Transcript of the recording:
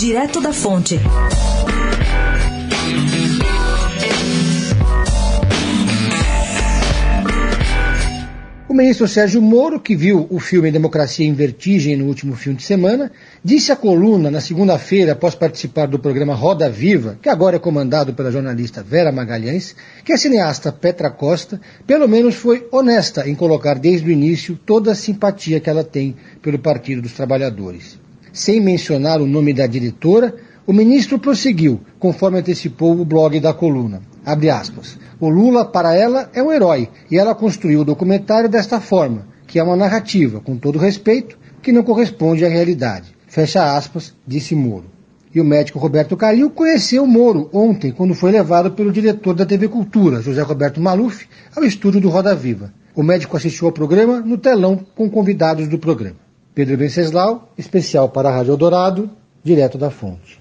Direto da Fonte. O ministro Sérgio Moro, que viu o filme Democracia em Vertigem no último fim de semana, disse à coluna na segunda-feira, após participar do programa Roda Viva, que agora é comandado pela jornalista Vera Magalhães, que a cineasta Petra Costa, pelo menos, foi honesta em colocar desde o início toda a simpatia que ela tem pelo Partido dos Trabalhadores. Sem mencionar o nome da diretora, o ministro prosseguiu, conforme antecipou o blog da coluna. Aspas. O Lula, para ela, é um herói, e ela construiu o documentário desta forma, que é uma narrativa, com todo respeito, que não corresponde à realidade. Fecha aspas, disse Moro. E o médico Roberto Calil conheceu Moro ontem, quando foi levado pelo diretor da TV Cultura, José Roberto Maluf, ao estúdio do Roda Viva. O médico assistiu ao programa no telão com convidados do programa. Pedro Venceslau, especial para a Rádio Eldorado, direto da fonte.